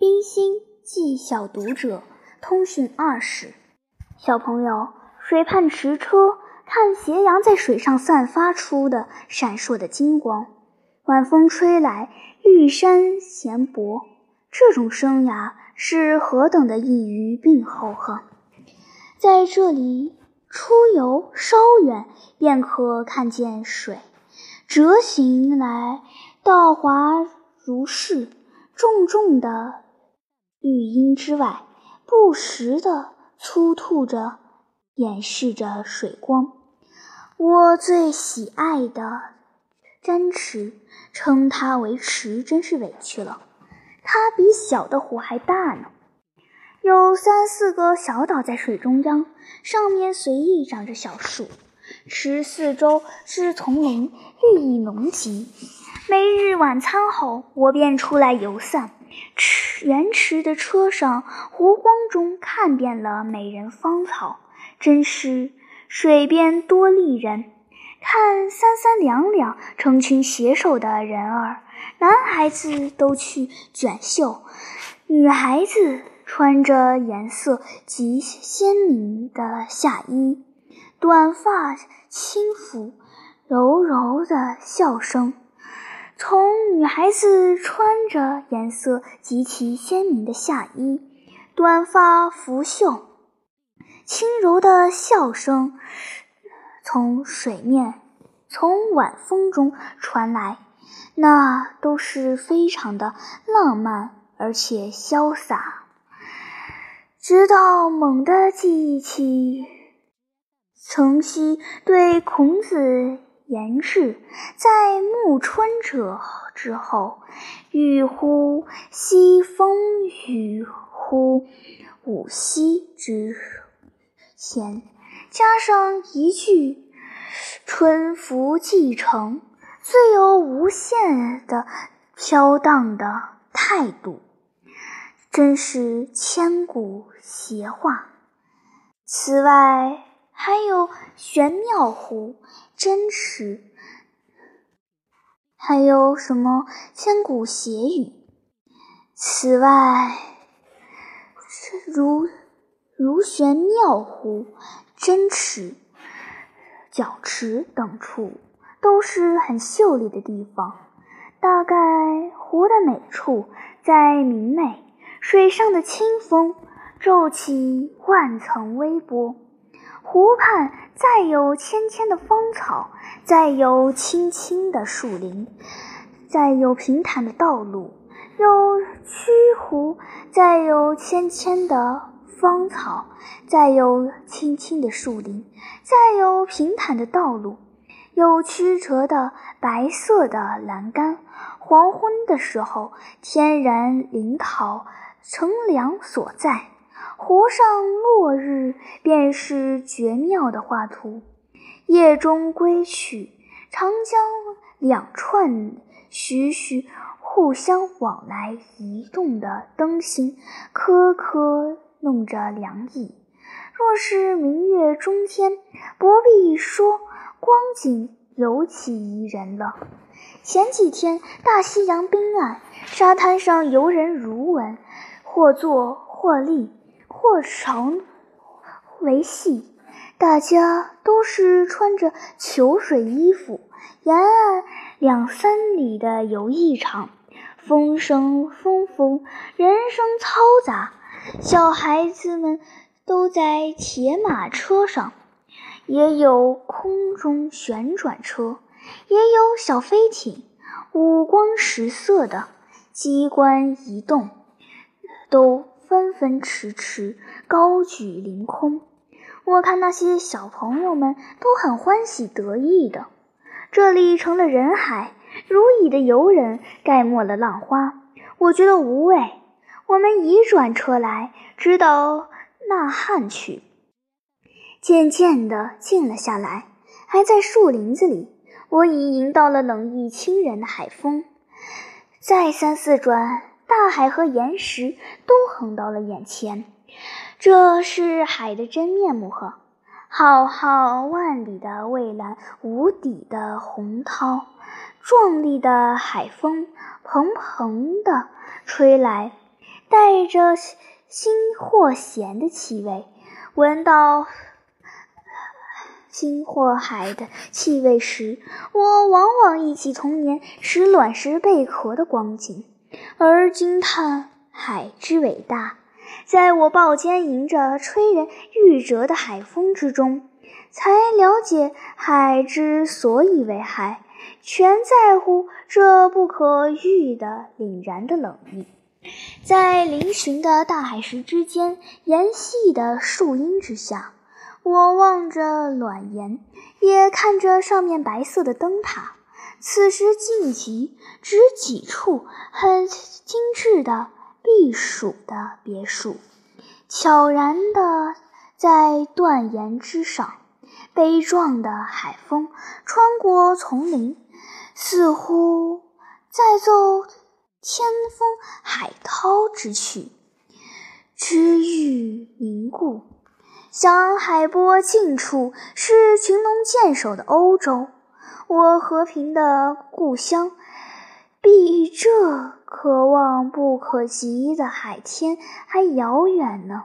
冰心寄小读者通讯二十，小朋友，水畔驰车，看斜阳在水上散发出的闪烁的金光。晚风吹来，绿山闲薄，这种生涯是何等的异域并厚呵！在这里出游稍远，便可看见水，折行来，道滑如是，重重的。绿荫之外，不时地粗吐着，掩饰着水光。我最喜爱的沾池，称它为池，真是委屈了。它比小的湖还大呢，有三四个小岛在水中央，上面随意长着小树。池四周是丛林，绿意浓极。每日晚餐后，我便出来游散。池原池的车上，湖光中看遍了美人芳草，真是水边多丽人。看三三两两成群携手的人儿，男孩子都去卷袖，女孩子穿着颜色极鲜明的夏衣，短发轻拂，柔柔的笑声。从女孩子穿着颜色极其鲜明的夏衣，短发拂袖，轻柔的笑声从水面、从晚风中传来，那都是非常的浪漫而且潇洒。直到猛地记忆起曾昔对孔子。言志在暮春者之后，欲乎西风雨乎五夕之前，加上一句“春服既成”，最有无限的飘荡的态度，真是千古邪话。此外，还有玄妙湖？真实，还有什么千古邪语？此外，如如玄妙湖？真池、角池等处都是很秀丽的地方。大概湖的美处在明媚，水上的清风皱起万层微波。湖畔再有芊芊的芳草，再有青青的树林，再有平坦的道路；有曲湖，再有芊芊的芳草，再有青青的树林，再有平坦的道路；有曲折的白色的栏杆。黄昏的时候，天然林桃乘凉所在。湖上落日便是绝妙的画图。夜中归去，长江两串徐徐互相往来移动的灯芯，颗颗弄着凉意。若是明月中天，不必说，光景尤其宜人了。前几天大西洋滨岸，沙滩上游人如闻，或坐或立。或长为细，大家都是穿着裘水衣服，沿岸两三里的游艺场，风声风风，人声嘈杂。小孩子们都在铁马车上，也有空中旋转车，也有小飞艇，五光十色的，机关移动，都。纷纷迟迟，高举凌空。我看那些小朋友们都很欢喜得意的。这里成了人海，如蚁的游人盖没了浪花。我觉得无味。我们移转车来，直到那汉去。渐渐的静了下来，还在树林子里，我已迎到了冷意清人的海风。再三四转。大海和岩石都横到了眼前，这是海的真面目呵！浩浩万里的蔚蓝，无底的洪涛，壮丽的海风，蓬蓬地吹来，带着新或咸的气味。闻到新或海的气味时，我往往忆起童年时卵石贝壳的光景，而惊叹海之伟大。在我抱肩迎着吹人欲折的海风之中，才了解海之所以为海，全在乎这不可遇的凛然的冷意。在嶙峋的大海石之间，沿细的树荫之下，我望着卵岩，也看着上面白色的灯塔。此时近极，只几处很精致的避暑的别墅，悄然地在断岩之上。悲壮的海风穿过丛林，似乎在奏。千峰海涛之曲，知欲凝固。想海波近处是群龙见首的欧洲，我和平的故乡，比这可望不可及的海天还遥远呢。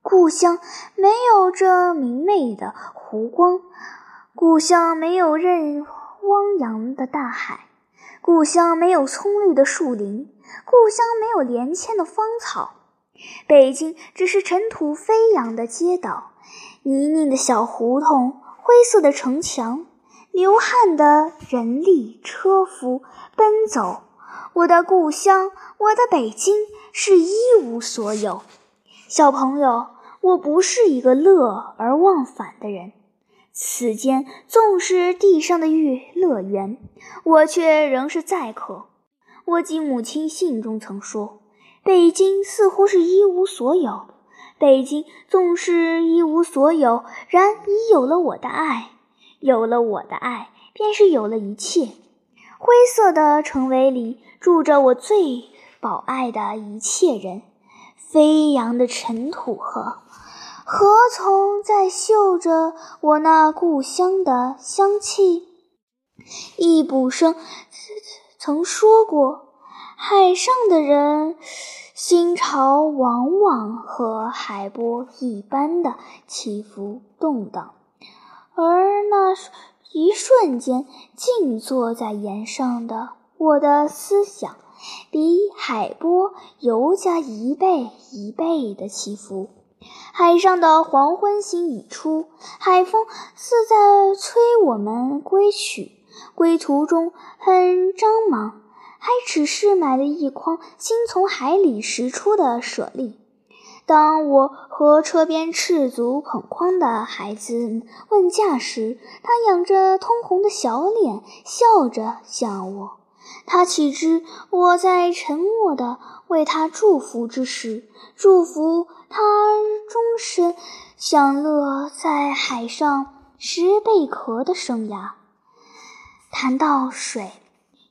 故乡没有这明媚的湖光，故乡没有任汪洋的大海。故乡没有葱绿的树林，故乡没有连牵的芳草，北京只是尘土飞扬的街道，泥泞的小胡同，灰色的城墙，流汗的人力车夫奔走。我的故乡，我的北京，是一无所有。小朋友，我不是一个乐而忘返的人。此间纵是地上的乐乐园，我却仍是载客。我记母亲信中曾说：“北京似乎是一无所有，北京纵是一无所有，然已有了我的爱。有了我的爱，便是有了一切。灰色的城围里住着我最宝爱的一切人，飞扬的尘土和。”何从在嗅着我那故乡的香气？易卜生曾说过：“海上的人心潮往往和海波一般的起伏动荡，而那一瞬间静坐在岩上的我的思想，比海波尤加一倍一倍的起伏。”海上的黄昏星已出，海风似在催我们归去。归途中很张忙，还只是买了一筐新从海里拾出的舍利。当我和车边赤足捧筐的孩子问价时，他仰着通红的小脸，笑着向我。他岂知我在沉默的为他祝福之时，祝福他终身享乐在海上拾贝壳的生涯。谈到水，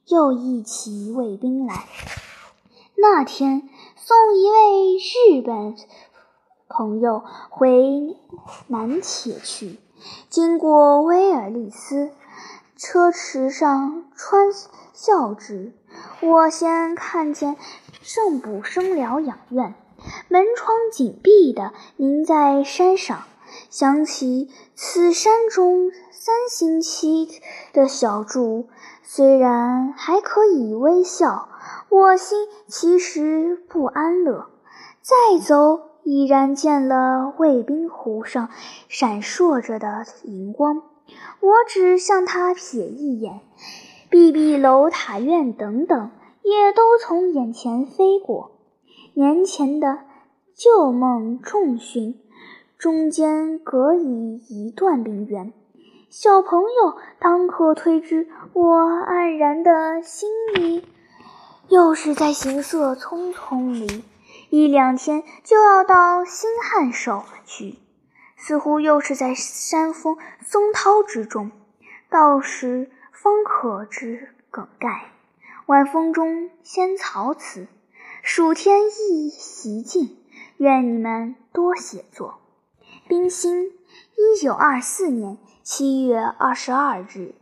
又忆起卫兵来。那天送一位日本朋友回南铁去，经过威尔利斯，车池上穿。孝之，我先看见圣补生疗养院，门窗紧闭的凝在山上，想起此山中三星期的小筑，虽然还可以微笑，我心其实不安乐。再走，已然见了卫兵湖上闪烁着的荧光，我只向他瞥一眼。碧碧楼塔院等等，也都从眼前飞过。年前的旧梦重寻，中间隔以一段冰原。小朋友当可推知我黯然的心里，又是在行色匆匆里，一两天就要到新汉守去，似乎又是在山峰松涛之中，到时。方可知梗概。晚风中先草此，暑天亦习静。愿你们多写作。冰心，一九二四年七月二十二日。